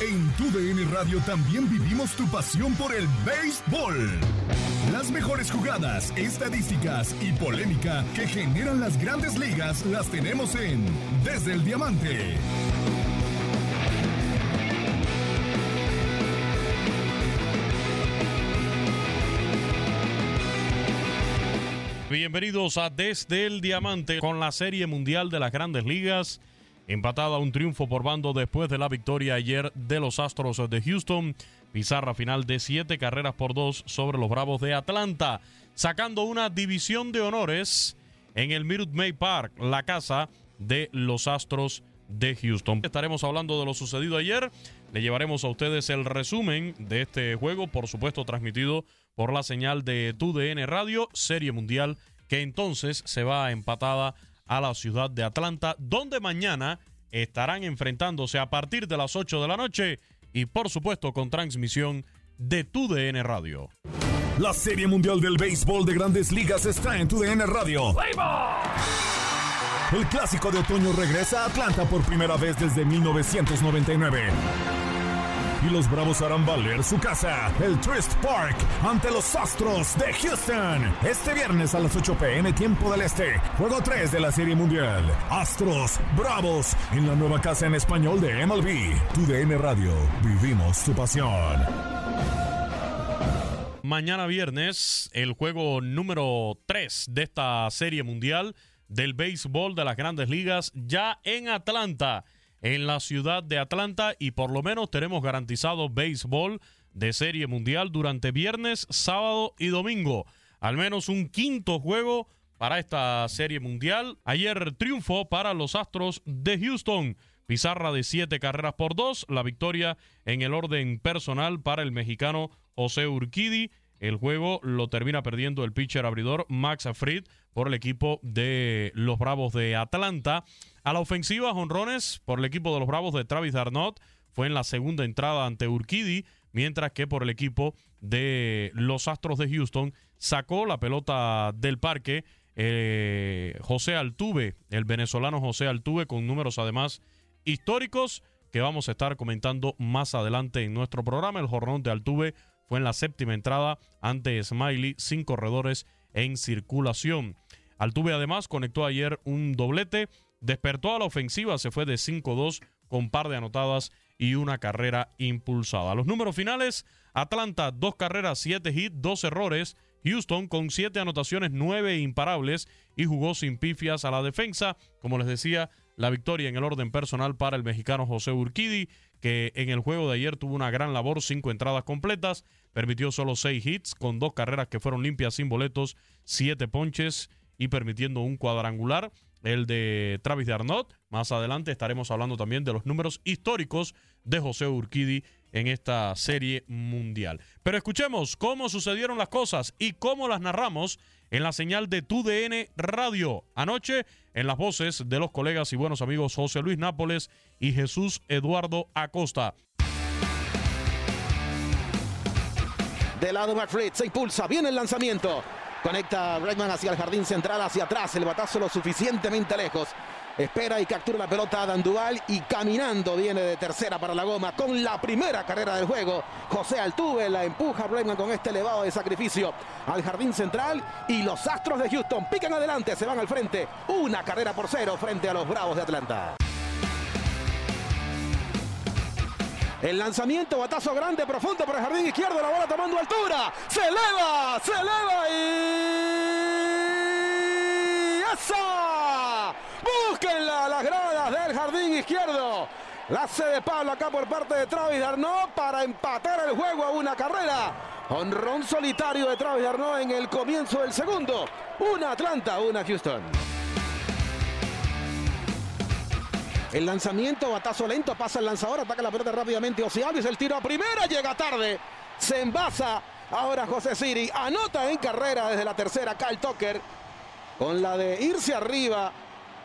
En tu DN Radio también vivimos tu pasión por el béisbol. Las mejores jugadas, estadísticas y polémica que generan las grandes ligas las tenemos en Desde el Diamante. Bienvenidos a Desde el Diamante con la Serie Mundial de las Grandes Ligas. Empatada un triunfo por bando después de la victoria ayer de los Astros de Houston. Pizarra final de siete carreras por dos sobre los Bravos de Atlanta. Sacando una división de honores en el Minute Maid Park, la casa de los Astros de Houston. Estaremos hablando de lo sucedido ayer. Le llevaremos a ustedes el resumen de este juego, por supuesto transmitido por la señal de TUDN Radio, Serie Mundial, que entonces se va empatada a la ciudad de Atlanta, donde mañana estarán enfrentándose a partir de las 8 de la noche y por supuesto con transmisión de TUDN Radio. La Serie Mundial del Béisbol de Grandes Ligas está en TUDN Radio. El clásico de otoño regresa a Atlanta por primera vez desde 1999 y los Bravos harán valer su casa, el Twist Park, ante los Astros de Houston. Este viernes a las 8 pm tiempo del Este, juego 3 de la Serie Mundial. Astros, Bravos, en la nueva casa en español de MLB. Tu DN Radio, vivimos tu pasión. Mañana viernes, el juego número 3 de esta Serie Mundial del béisbol de las grandes ligas ya en Atlanta en la ciudad de Atlanta y por lo menos tenemos garantizado béisbol de serie mundial durante viernes, sábado y domingo. Al menos un quinto juego para esta serie mundial. Ayer triunfo para los Astros de Houston. Pizarra de siete carreras por dos. La victoria en el orden personal para el mexicano José Urquidi. El juego lo termina perdiendo el pitcher abridor Max Fried por el equipo de los Bravos de Atlanta. A la ofensiva, jonrones por el equipo de los Bravos de Travis Darnot fue en la segunda entrada ante Urquidi, mientras que por el equipo de los Astros de Houston sacó la pelota del parque eh, José Altuve, el venezolano José Altuve, con números además históricos que vamos a estar comentando más adelante en nuestro programa. El jornón de Altuve fue en la séptima entrada ante Smiley, sin corredores en circulación. Altuve además conectó ayer un doblete Despertó a la ofensiva, se fue de 5-2 con par de anotadas y una carrera impulsada. Los números finales, Atlanta, dos carreras, siete hits, dos errores. Houston con siete anotaciones, nueve imparables y jugó sin pifias a la defensa. Como les decía, la victoria en el orden personal para el mexicano José Urquidi, que en el juego de ayer tuvo una gran labor, cinco entradas completas, permitió solo seis hits con dos carreras que fueron limpias sin boletos, siete ponches y permitiendo un cuadrangular el de Travis de Arnott. Más adelante estaremos hablando también de los números históricos de José Urquidi en esta serie mundial. Pero escuchemos cómo sucedieron las cosas y cómo las narramos en la señal de TUDN Radio. Anoche, en las voces de los colegas y buenos amigos José Luis Nápoles y Jesús Eduardo Acosta. De lado McFred se impulsa, viene el lanzamiento. Conecta Bregman hacia el jardín central, hacia atrás. El batazo lo suficientemente lejos. Espera y captura la pelota a Duval y caminando viene de tercera para la goma con la primera carrera del juego. José Altuve la empuja Bregman con este elevado de sacrificio al jardín central y los Astros de Houston pican adelante, se van al frente. Una carrera por cero frente a los Bravos de Atlanta. El lanzamiento, batazo grande, profundo por el jardín izquierdo, la bola tomando altura. Se eleva, se eleva y... ¡Esa! Búsquenla las gradas del jardín izquierdo. La hace de Pablo acá por parte de Travis Darno para empatar el juego a una carrera. Honrón solitario de Travis Darno en el comienzo del segundo. Una Atlanta, una Houston. El lanzamiento, batazo lento, pasa el lanzador, ataca la pelota rápidamente. Ozzy el tiro a primera, llega tarde. Se envasa. Ahora José Siri anota en carrera desde la tercera. Cal Tucker con la de irse arriba.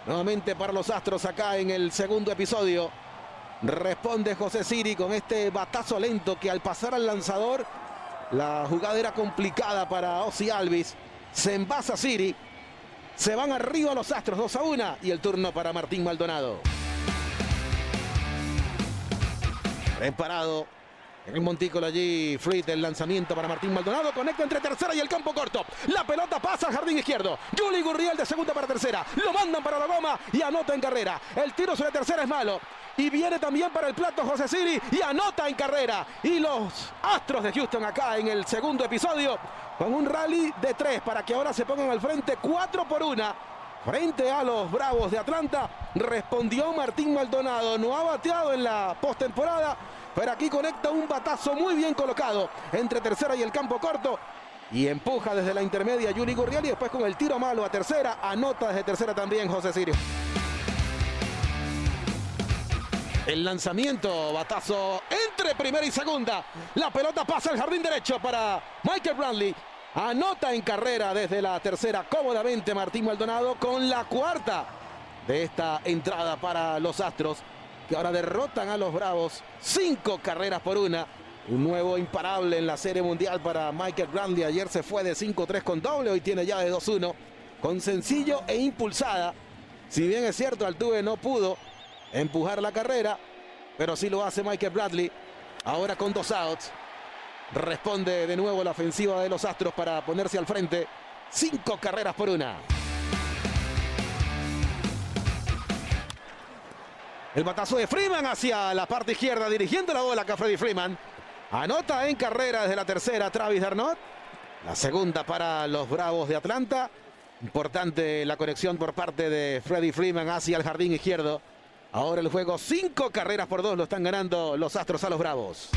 Nuevamente para los Astros acá en el segundo episodio. Responde José Siri con este batazo lento que al pasar al lanzador la jugada era complicada para Ozzy Alvis. Se envasa Siri. Se van arriba los Astros 2 a 1 y el turno para Martín Maldonado. Preparado en el montículo allí, Fleet, el lanzamiento para Martín Maldonado. Conecta entre tercera y el campo corto. La pelota pasa al jardín izquierdo. Juli Gurriel de segunda para tercera. Lo mandan para la goma y anota en carrera. El tiro sobre tercera es malo. Y viene también para el plato José Siri y anota en carrera. Y los Astros de Houston acá en el segundo episodio con un rally de tres para que ahora se pongan al frente cuatro por una. Frente a los Bravos de Atlanta, respondió Martín Maldonado. No ha bateado en la postemporada, pero aquí conecta un batazo muy bien colocado entre tercera y el campo corto. Y empuja desde la intermedia Yuri Gurriel y después con el tiro malo a tercera, anota desde tercera también José Sirio. El lanzamiento, batazo entre primera y segunda. La pelota pasa al jardín derecho para Michael Brantley. Anota en carrera desde la tercera cómodamente Martín Maldonado con la cuarta de esta entrada para los Astros que ahora derrotan a los Bravos. Cinco carreras por una. Un nuevo imparable en la Serie Mundial para Michael Brantley. Ayer se fue de 5-3 con doble, hoy tiene ya de 2-1 con sencillo e impulsada. Si bien es cierto, Altuve no pudo empujar la carrera, pero sí lo hace Michael Bradley. Ahora con dos outs. Responde de nuevo la ofensiva de los Astros para ponerse al frente. Cinco carreras por una. El batazo de Freeman hacia la parte izquierda, dirigiendo la bola acá Freddy Freeman. Anota en carrera desde la tercera Travis Darnot. La segunda para los Bravos de Atlanta. Importante la conexión por parte de Freddy Freeman hacia el jardín izquierdo. Ahora el juego, cinco carreras por dos lo están ganando los Astros a los Bravos.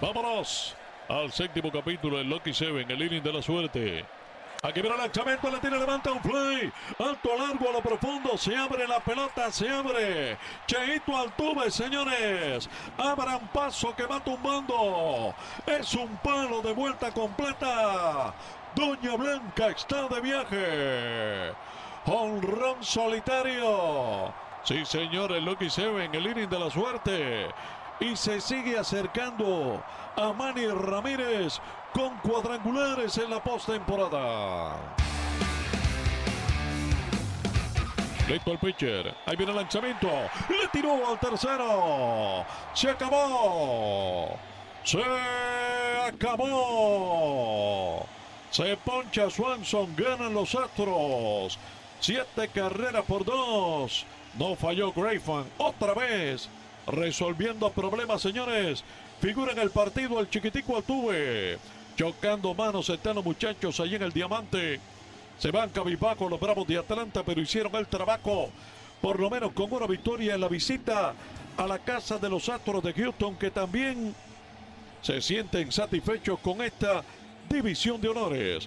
Vámonos al séptimo capítulo del Lucky Seven, el inning de la suerte. Aquí viene el lanzamiento, la tiene, levanta un play. Alto, largo, a lo profundo. Se abre la pelota, se abre. Cheito Altuve, señores. Abran paso que va tumbando. Es un palo de vuelta completa. Doña Blanca está de viaje. Honrón solitario. Sí, señores, Lucky Seven, el inning de la suerte. Y se sigue acercando a Manny Ramírez con cuadrangulares en la postemporada. Listo el pitcher. Ahí viene el lanzamiento. Le tiró al tercero. Se acabó. Se acabó. Se poncha Swanson. Ganan los Astros. Siete carreras por dos. No falló Grayfan. Otra vez. Resolviendo problemas, señores. Figura en el partido el chiquitico Altuve. Chocando manos eternos muchachos ahí en el diamante. Se van cabizbajo los Bravos de Atlanta, pero hicieron el trabajo. Por lo menos con una victoria en la visita a la casa de los Astros de Houston, que también se sienten satisfechos con esta división de honores.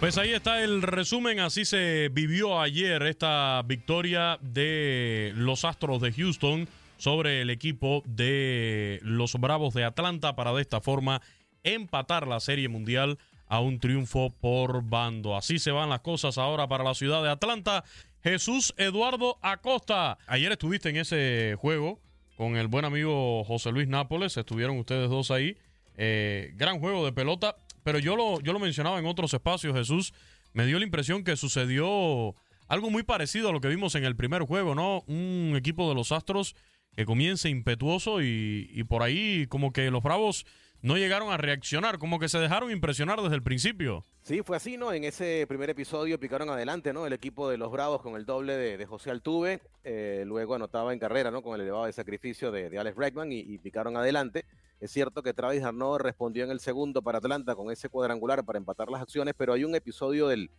Pues ahí está el resumen, así se vivió ayer esta victoria de los Astros de Houston sobre el equipo de los Bravos de Atlanta para de esta forma empatar la Serie Mundial a un triunfo por bando. Así se van las cosas ahora para la ciudad de Atlanta. Jesús Eduardo Acosta, ayer estuviste en ese juego con el buen amigo José Luis Nápoles, estuvieron ustedes dos ahí. Eh, gran juego de pelota pero yo lo, yo lo mencionaba en otros espacios, Jesús. Me dio la impresión que sucedió algo muy parecido a lo que vimos en el primer juego, ¿no? Un equipo de los Astros que comience impetuoso y, y por ahí como que los Bravos no llegaron a reaccionar, como que se dejaron impresionar desde el principio. Sí, fue así, ¿no? En ese primer episodio picaron adelante, ¿no? El equipo de los Bravos con el doble de, José Altuve, eh, luego anotaba en carrera, ¿no? Con el elevado de sacrificio de, Alex Bregman y, picaron adelante. Es cierto que Travis Arnaud respondió en el segundo para Atlanta con ese cuadrangular para empatar las acciones, pero hay un episodio del,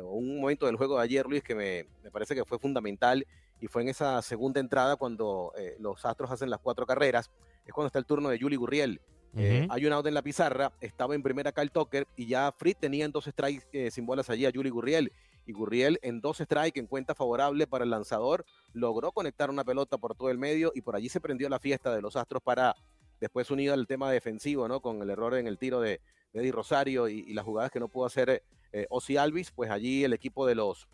un momento del juego de ayer, Luis, que me, parece que fue fundamental y fue en esa segunda entrada cuando eh, los Astros hacen las cuatro carreras. Es cuando está el turno de Juli Gurriel eh, hay un out en la pizarra, estaba en primera Kyle Tucker y ya Fritz tenía en dos strikes eh, sin bolas allí a Yuli Gurriel. Y Gurriel en dos strikes en cuenta favorable para el lanzador logró conectar una pelota por todo el medio y por allí se prendió la fiesta de los Astros para después unido al tema defensivo, ¿no? Con el error en el tiro de, Eddie Rosario y, las jugadas que no pudo hacer eh, Ozzy Alvis, pues allí el equipo de los,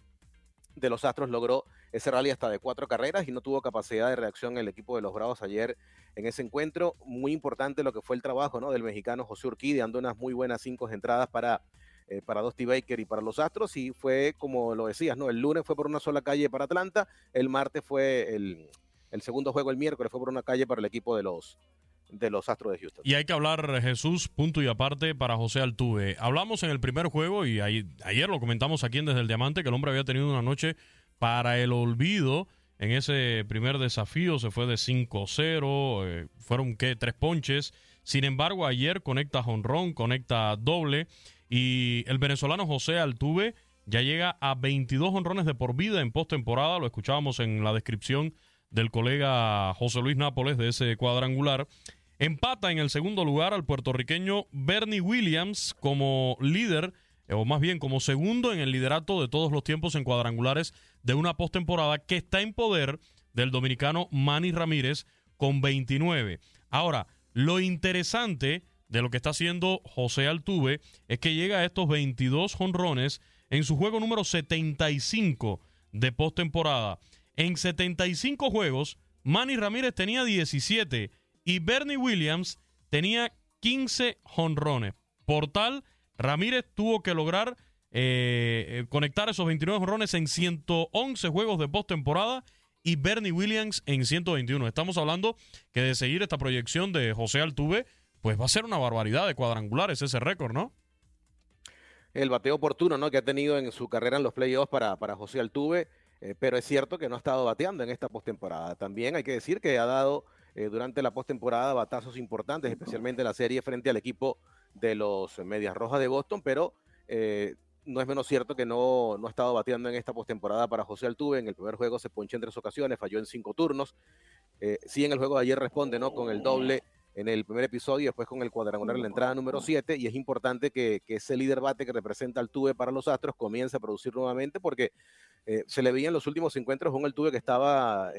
de los Astros logró ese rally hasta de cuatro carreras y no tuvo capacidad de reacción el equipo de los Bravos ayer en ese encuentro. Muy importante lo que fue el trabajo ¿no? del mexicano José Urquidi, dando unas muy buenas cinco entradas para, eh, para Dusty Baker y para los Astros. Y fue como lo decías, ¿no? El lunes fue por una sola calle para Atlanta, el martes fue el, el segundo juego, el miércoles fue por una calle para el equipo de los, de los Astros de Houston. Y hay que hablar, Jesús, punto y aparte para José Altuve. Hablamos en el primer juego y ayer lo comentamos aquí en Desde el Diamante que el hombre había tenido una noche para el olvido. En ese primer desafío se fue de 5-0, eh, fueron que tres ponches. Sin embargo, ayer conecta jonrón, conecta doble y el venezolano José Altuve ya llega a 22 honrones de por vida en postemporada. Lo escuchábamos en la descripción del colega José Luis Nápoles de ese cuadrangular. Empata en el segundo lugar al puertorriqueño Bernie Williams como líder eh, o más bien como segundo en el liderato de todos los tiempos en cuadrangulares de una postemporada que está en poder del dominicano Manny Ramírez con 29. Ahora, lo interesante de lo que está haciendo José Altuve es que llega a estos 22 jonrones en su juego número 75 de postemporada. En 75 juegos, Manny Ramírez tenía 17 y Bernie Williams tenía 15 jonrones. Por tal, Ramírez tuvo que lograr eh, eh, conectar esos 29 jonrones en 111 juegos de postemporada y Bernie Williams en 121. Estamos hablando que de seguir esta proyección de José Altuve, pues va a ser una barbaridad de cuadrangulares ese récord, ¿no? El bateo oportuno ¿no? que ha tenido en su carrera en los playoffs para, para José Altuve, eh, pero es cierto que no ha estado bateando en esta postemporada. También hay que decir que ha dado durante la postemporada batazos importantes, especialmente en la serie frente al equipo de los Medias Rojas de Boston, pero eh, no es menos cierto que no, no ha estado bateando en esta postemporada para José Altuve. En el primer juego se ponchó en tres ocasiones, falló en cinco turnos. Eh, sí, en el juego de ayer responde ¿no? con el doble en el primer episodio, después con el cuadrangular en la entrada número 7. Y es importante que, ese líder bate que representa Altuve para los Astros comience a producir nuevamente, porque eh, se le veía en los últimos encuentros un Altuve que estaba,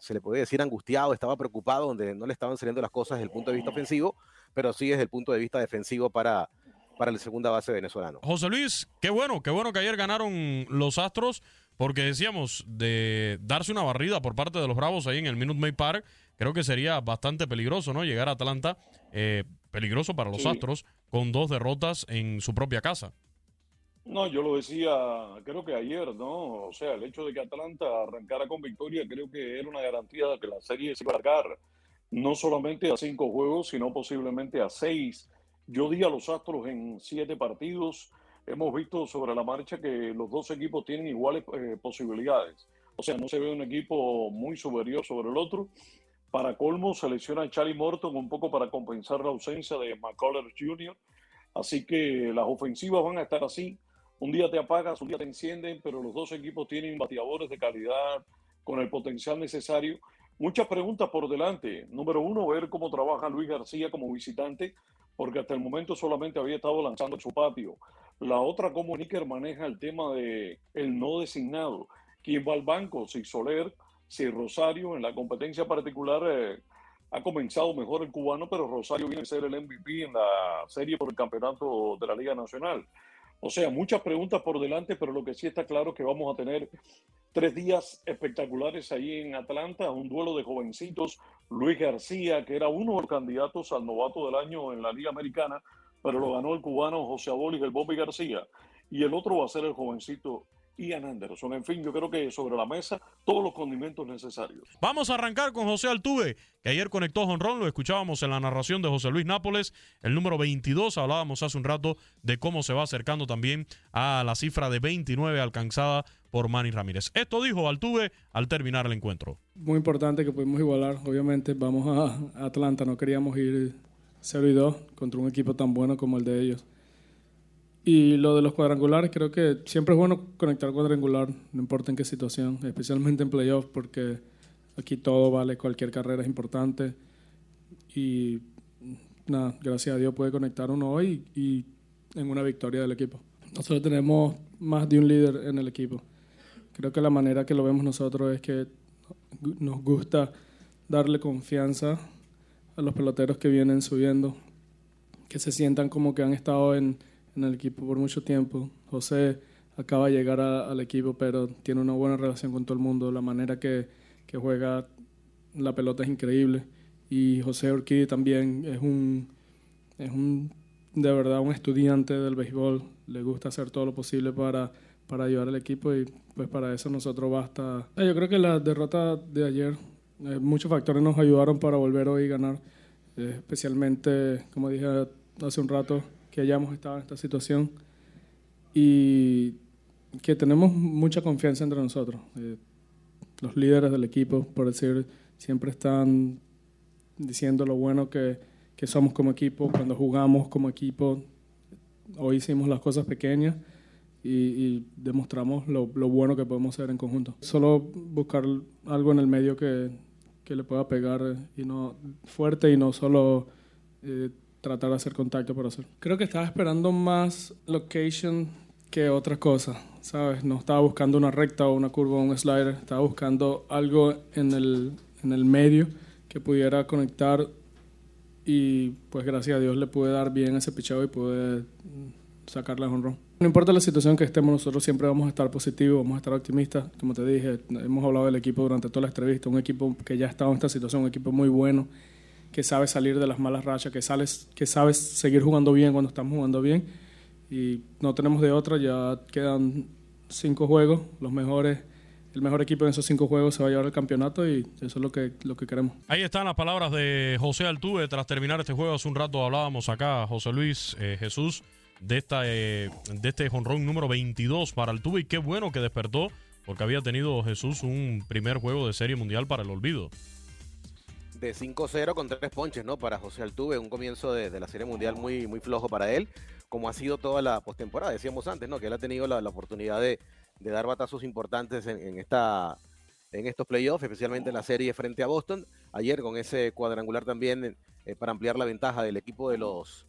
se le puede decir, angustiado, estaba preocupado, donde no le estaban saliendo las cosas desde el punto de vista ofensivo pero sí desde el punto de vista defensivo para, para el segunda base venezolano. José Luis, qué bueno, qué bueno que ayer ganaron los Astros, porque decíamos, de darse una barrida por parte de los Bravos ahí en el Minute Maid Park, creo que sería bastante peligroso, ¿no? Llegar a Atlanta, eh, peligroso para los Astros, con dos derrotas en su propia casa. No, yo lo decía, creo que ayer, ¿no? O sea, el hecho de que Atlanta arrancara con victoria, creo que era una garantía de que la serie se iba a arrancar no solamente a cinco juegos, sino posiblemente a seis. Yo di a los Astros en siete partidos. Hemos visto sobre la marcha que los dos equipos tienen iguales eh, posibilidades. O sea, no se ve un equipo muy superior sobre el otro. Para colmo, selecciona a Charlie Morton un poco para compensar la ausencia de McCullers Jr. Así que las ofensivas van a estar así. Un día te apagas, un día te encienden, pero los dos equipos tienen bateadores de calidad con el potencial necesario Muchas preguntas por delante. Número uno, ver cómo trabaja Luis García como visitante, porque hasta el momento solamente había estado lanzando su patio. La otra, cómo Níker maneja el tema de el no designado. ¿Quién va al banco? Si Soler, si Rosario, en la competencia particular eh, ha comenzado mejor el cubano, pero Rosario viene a ser el MVP en la serie por el campeonato de la Liga Nacional. O sea, muchas preguntas por delante, pero lo que sí está claro es que vamos a tener tres días espectaculares ahí en Atlanta, un duelo de jovencitos. Luis García, que era uno de los candidatos al novato del año en la Liga Americana, pero lo ganó el cubano José Abolis, el Bobby García. Y el otro va a ser el jovencito Ian Anderson. En fin, yo creo que sobre la mesa todos los condimentos necesarios. Vamos a arrancar con José Altuve, que ayer conectó Honrón, lo escuchábamos en la narración de José Luis Nápoles, el número 22, hablábamos hace un rato de cómo se va acercando también a la cifra de 29 alcanzada por Manny Ramírez. Esto dijo Altuve al terminar el encuentro. Muy importante que pudimos igualar, obviamente vamos a Atlanta, no queríamos ir 0 y 2 contra un equipo tan bueno como el de ellos. Y lo de los cuadrangulares, creo que siempre es bueno conectar cuadrangular, no importa en qué situación, especialmente en playoffs, porque aquí todo vale, cualquier carrera es importante. Y nada, gracias a Dios puede conectar uno hoy y en una victoria del equipo. Nosotros tenemos más de un líder en el equipo. Creo que la manera que lo vemos nosotros es que nos gusta darle confianza a los peloteros que vienen subiendo, que se sientan como que han estado en en el equipo por mucho tiempo. José acaba de llegar al equipo, pero tiene una buena relación con todo el mundo. La manera que, que juega la pelota es increíble. Y José Urquidi también es un, es un, de verdad, un estudiante del béisbol. Le gusta hacer todo lo posible para, para ayudar al equipo y pues para eso nosotros basta. Yo creo que la derrota de ayer, eh, muchos factores nos ayudaron para volver hoy a ganar. Eh, especialmente, como dije hace un rato, que hayamos estado en esta situación y que tenemos mucha confianza entre nosotros. Eh, los líderes del equipo, por decir, siempre están diciendo lo bueno que, que, somos como equipo, cuando jugamos como equipo, hoy hicimos las cosas pequeñas y, demostramos lo, lo, bueno que podemos hacer en conjunto. Solo buscar algo en el medio que, que le pueda pegar y no fuerte y no solo eh, tratar de hacer contacto por hacer. Creo que estaba esperando más location que otra cosa, ¿sabes? No estaba buscando una recta o una curva o un slider, estaba buscando algo en el, en el medio que pudiera conectar y pues gracias a Dios le pude dar bien ese pichado y pude sacarle a honrón. No importa la situación que estemos, nosotros siempre vamos a estar positivos, vamos a estar optimistas. Como te dije, hemos hablado del equipo durante toda la entrevista, un equipo que ya ha estado en esta situación, un equipo muy bueno que sabe salir de las malas rachas, que, sales, que sabes seguir jugando bien cuando estamos jugando bien. Y no tenemos de otra, ya quedan cinco juegos, los mejores el mejor equipo en esos cinco juegos se va a llevar el campeonato y eso es lo que, lo que queremos. Ahí están las palabras de José Altuve tras terminar este juego. Hace un rato hablábamos acá, José Luis eh, Jesús, de, esta, eh, de este jonrón número 22 para Altuve y qué bueno que despertó porque había tenido Jesús un primer juego de serie mundial para el olvido de 5-0 con tres ponches, ¿no? Para José Altuve, un comienzo de, la Serie Mundial muy, muy flojo para él, como ha sido toda la postemporada. Decíamos antes, ¿no? Que él ha tenido la, oportunidad de, dar batazos importantes en, esta, en estos playoffs, especialmente en la serie frente a Boston. Ayer con ese cuadrangular también eh, para ampliar la ventaja del equipo de los,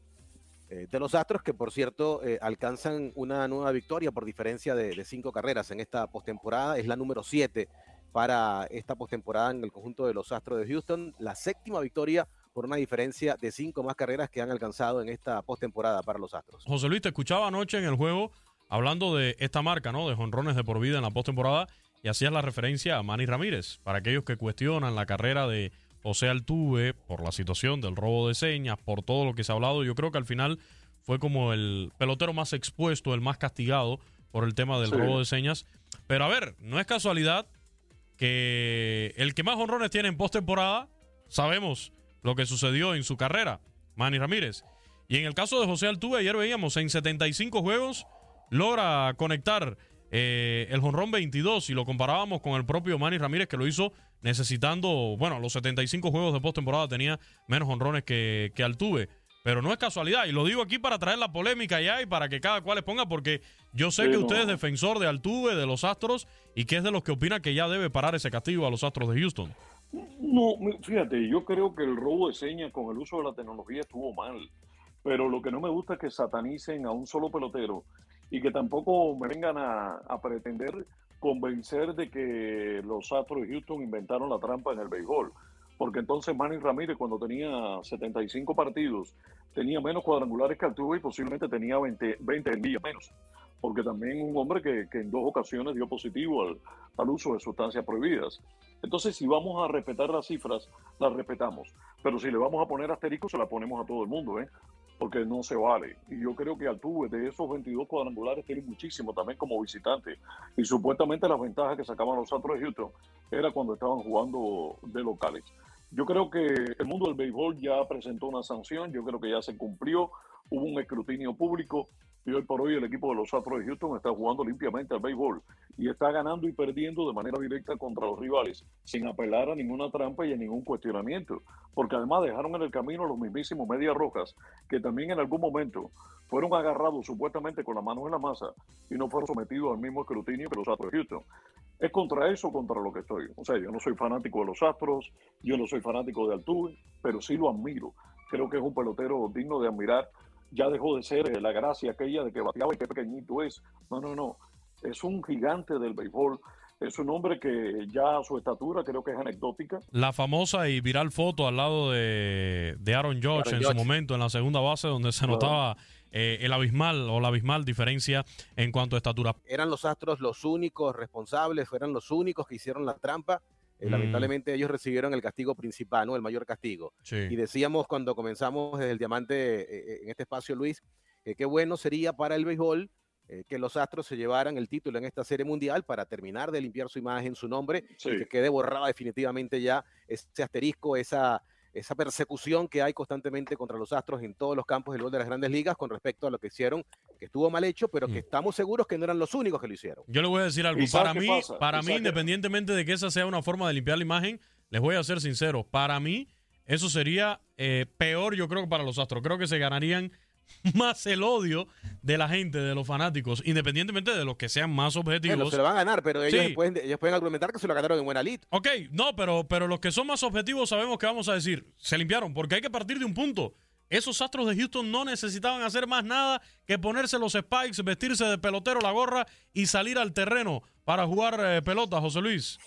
eh, de los Astros, que por cierto eh, alcanzan una nueva victoria por diferencia de, de cinco carreras en esta postemporada. Es la número 7 para esta postemporada en el conjunto de los Astros de Houston. La séptima victoria por una diferencia de cinco más carreras que han alcanzado en esta postemporada para los Astros. José Luis, te escuchaba anoche en el juego hablando de esta marca, ¿no? De jonrones de por vida en la postemporada y hacías la referencia a Manny Ramírez. Para aquellos que cuestionan la carrera de José Altuve por la situación del robo de señas, por todo lo que se ha hablado, yo creo que al final fue como el pelotero más expuesto, el más castigado por el tema del robo de señas. Pero a ver, no es casualidad que el que más honrones tiene en postemporada, sabemos lo que sucedió en su carrera, Manny Ramírez. Y en el caso de José Altuve, ayer veíamos en 75 juegos, logra conectar eh, el jonrón 22 y lo comparábamos con el propio Manny Ramírez que lo hizo necesitando, bueno, los 75 juegos de postemporada tenía menos honrones que, que Altuve. Pero no es casualidad, y lo digo aquí para traer la polémica ya y para que cada cual les ponga, porque yo sé que usted es defensor de Altuve, de los Astros, y que es de los que opina que ya debe parar ese castigo a los Astros de Houston. No, fíjate, yo creo que el robo de señas con el uso de la tecnología estuvo mal, pero lo que no me gusta es que satanicen a un solo pelotero y que tampoco me vengan a, a pretender convencer de que los Astros de Houston inventaron la trampa en el béisbol porque entonces Manny Ramírez cuando tenía 75 partidos tenía menos cuadrangulares que Altuve y posiblemente tenía 20, 20 millas menos, porque también un hombre que, en dos ocasiones dio positivo al, al, uso de sustancias prohibidas. Entonces, si vamos a respetar las cifras, las respetamos, pero si le vamos a poner asterisco, se la ponemos a todo el mundo, ¿eh? porque no se vale. Y yo creo que Altuve de esos 22 cuadrangulares tiene muchísimo también como visitante. Y supuestamente las ventajas que sacaban los Astros de Houston era cuando estaban jugando de locales. Yo creo que el mundo del béisbol ya presentó una sanción, yo creo que ya se cumplió, hubo un escrutinio público y hoy por hoy el equipo de los Astros de Houston está jugando limpiamente al béisbol y está ganando y perdiendo de manera directa contra los rivales, sin apelar a ninguna trampa y a ningún cuestionamiento. Porque además dejaron en el camino los mismísimos Medias Rojas, que también en algún momento fueron agarrados supuestamente con la mano en la masa y no fueron sometidos al mismo escrutinio que los Astros de Houston. Es contra eso contra lo que estoy. O sea, yo no soy fanático de los Astros, yo no soy fanático de Altuve, pero sí lo admiro. Creo que es un pelotero digno de admirar ya dejó de ser eh, la gracia aquella de que bateaba y qué pequeñito es. No, no, no. Es un gigante del béisbol. Es un hombre que ya su estatura creo que es anecdótica. La famosa y viral foto al lado de, de Aaron George en su momento en la segunda base donde se notaba eh, el abismal o la abismal diferencia en cuanto a estatura. Eran los Astros los únicos responsables, fueron los únicos que hicieron la trampa eh, lamentablemente ellos recibieron el castigo principal, ¿no? El mayor castigo. Y decíamos cuando comenzamos desde el diamante eh, eh, en este espacio, Luis, que qué bueno sería para el béisbol que los Astros se llevaran el título en esta serie mundial para terminar de limpiar su imagen, su nombre, y que quede borrada definitivamente ya ese asterisco, esa esa persecución que hay constantemente contra los Astros en todos los campos del gol de las grandes ligas con respecto a lo que hicieron, que estuvo mal hecho, pero que mm. estamos seguros que no eran los únicos que lo hicieron. Yo le voy a decir algo. Para mí, para mí, independientemente de que esa sea una forma de limpiar la imagen, les voy a ser sincero, para mí eso sería eh, peor, yo creo que para los Astros. Creo que se ganarían más el odio de la gente, de los fanáticos, independientemente de los que sean más objetivos. Bueno, se lo van a ganar, pero ellos, pueden, ellos pueden argumentar que se lo ganaron en buena lid. Ok, no, pero, pero los que son más objetivos sabemos que vamos a decir, se limpiaron, porque hay que partir de un punto. Esos astros de Houston no necesitaban hacer más nada que ponerse los spikes, vestirse de pelotero, la gorra y salir al terreno para jugar eh, pelota, José Luis.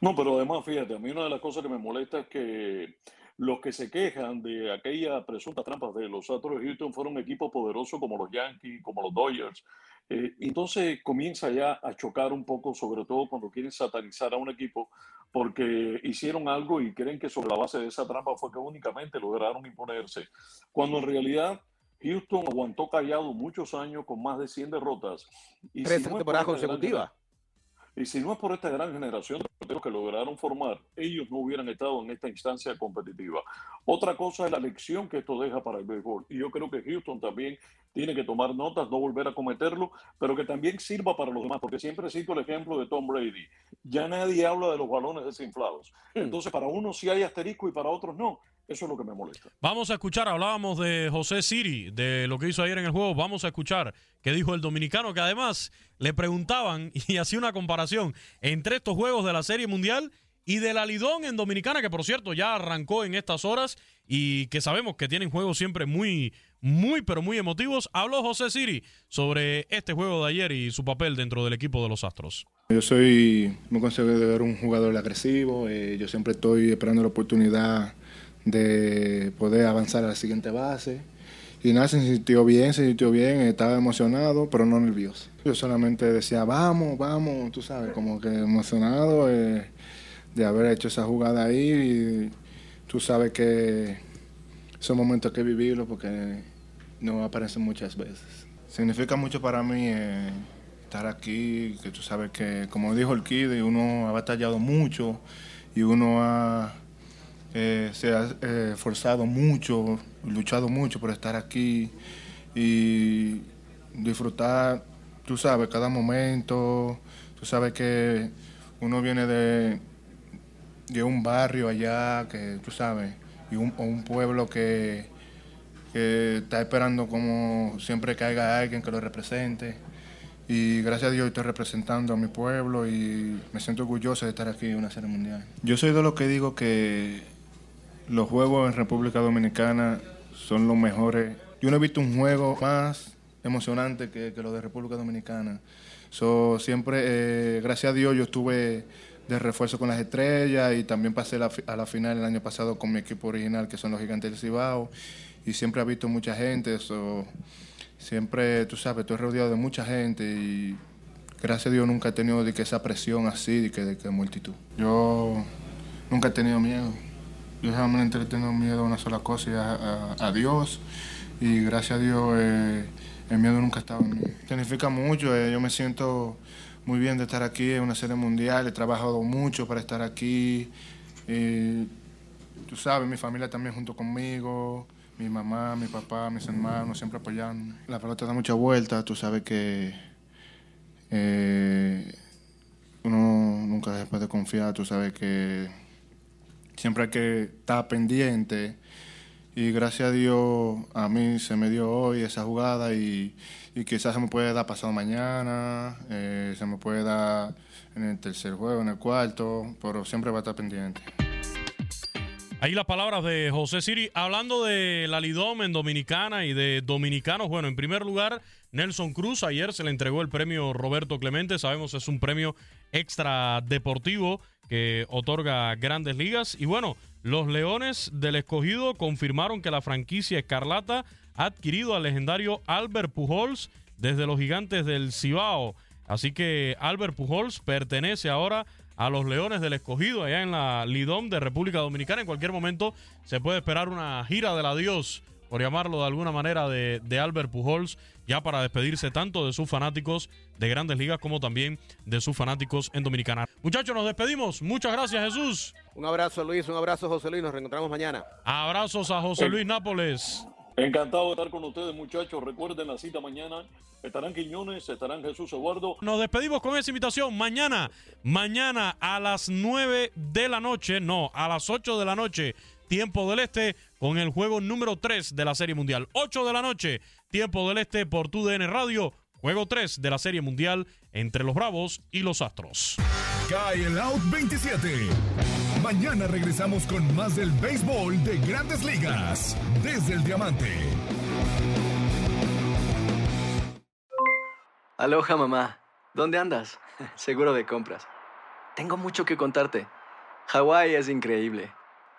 No, pero además, fíjate, a mí una de las cosas que me molesta es que los que se quejan de aquella presunta trampa de los Astros de Houston fueron equipos poderosos como los Yankees, como los Dodgers. Eh, entonces comienza ya a chocar un poco, sobre todo cuando quieren satanizar a un equipo, porque hicieron algo y creen que sobre la base de esa trampa fue que únicamente lograron imponerse. Cuando en realidad Houston aguantó callado muchos años con más de 100 derrotas. Y Tres temporadas consecutivas. Y si no es por esta gran generación de que lograron formar, ellos no hubieran estado en esta instancia competitiva. Otra cosa es la lección que esto deja para el béisbol. Y yo creo que Houston también tiene que tomar notas, no volver a cometerlo, pero que también sirva para los demás, porque siempre cito el ejemplo de Tom Brady. Ya nadie habla de los balones desinflados. Entonces, para unos sí hay asterisco y para otros no. Eso es lo que me molesta. Vamos a escuchar, hablábamos de José Siri, de lo que hizo ayer en el juego. Vamos a escuchar qué dijo el dominicano, que además le preguntaban y hacía una comparación entre estos juegos de la Serie Mundial y de la Lidón en Dominicana, que por cierto ya arrancó en estas horas y que sabemos que tienen juegos siempre muy, muy, pero muy emotivos. Habló José Siri sobre este juego de ayer y su papel dentro del equipo de los Astros. Yo soy muy ver un jugador agresivo, eh, yo siempre estoy esperando la oportunidad de poder avanzar a la siguiente base. Y nada, se sintió bien, se sintió bien, estaba emocionado, pero no nervioso. Yo solamente decía, vamos, vamos, tú sabes, como que emocionado eh, de haber hecho esa jugada ahí. Y tú sabes que son momentos que vivirlo porque no aparecen muchas veces. Significa mucho para mí eh, estar aquí, que tú sabes que, como dijo el Kid, uno ha batallado mucho y uno ha eh, se ha eh, esforzado mucho, luchado mucho por estar aquí y disfrutar, tú sabes, cada momento. Tú sabes que uno viene de, de un barrio allá, que tú sabes, y un, un pueblo que, está esperando como siempre que haya alguien que lo represente. Y gracias a Dios estoy representando a mi pueblo y me siento orgulloso de estar aquí en una serie mundial. Yo soy de los que digo que los juegos en República Dominicana son los mejores. Yo no he visto un juego más emocionante que, que los de República Dominicana. So, siempre, eh, gracias a Dios, yo estuve de refuerzo con las estrellas y también pasé a la final el año pasado con mi equipo original, que son los Gigantes del Cibao. Y siempre he visto mucha gente. So, siempre, tú sabes, estoy rodeado de mucha gente y gracias a Dios nunca he tenido de que esa presión así, de que, de que multitud. Yo nunca he tenido miedo yo solamente tengo miedo a una sola cosa y a, Dios. Y gracias a Dios eh, el miedo nunca ha estado en mí. Significa mucho, eh, yo me siento muy bien de estar aquí en una serie mundial, he trabajado mucho para estar aquí. Y, tú sabes, mi familia también junto conmigo, mi mamá, mi papá, mis hermanos, siempre apoyando. La pelota da mucha vuelta, tú sabes que eh, uno nunca después de confiar, tú sabes que siempre hay que estar pendiente. Y gracias a Dios a mí se me dio hoy esa jugada y, quizás se me puede dar pasado mañana, eh, se me puede dar en el tercer juego, en el cuarto, pero siempre va a estar pendiente. Ahí las palabras de José Siri. Hablando de la Lidom en Dominicana y de dominicanos, bueno, en primer lugar, Nelson Cruz. Ayer se le entregó el premio Roberto Clemente. Sabemos es un premio extra deportivo que otorga grandes ligas. Y bueno, los Leones del Escogido confirmaron que la franquicia Escarlata ha adquirido al legendario Albert Pujols desde los gigantes del Cibao. Así que Albert Pujols pertenece ahora a los Leones del Escogido allá en la Lidom de República Dominicana. En cualquier momento se puede esperar una gira del adiós por llamarlo de alguna manera, de, Albert Pujols, ya para despedirse tanto de sus fanáticos de grandes ligas como también de sus fanáticos en Dominicana. Muchachos, nos despedimos. Muchas gracias, Jesús. Un abrazo, Luis. Un abrazo, José Luis. Nos reencontramos mañana. Abrazos a José Luis Nápoles. Encantado de estar con ustedes, muchachos. Recuerden la cita mañana. Estarán Quiñones, estarán Jesús Eduardo. Nos despedimos con esa invitación. Mañana, mañana a las 9 de la noche, no, a las 8 de la noche, tiempo del este, con el juego número 3 de la Serie Mundial. 8 de la noche, tiempo del este por TUDN Radio. Juego 3 de la Serie Mundial entre los Bravos y los Astros. Cae el Out 27. Mañana regresamos con más del béisbol de grandes ligas. Desde el Diamante. Aloha mamá. ¿Dónde andas? Seguro de compras. Tengo mucho que contarte. Hawái es increíble.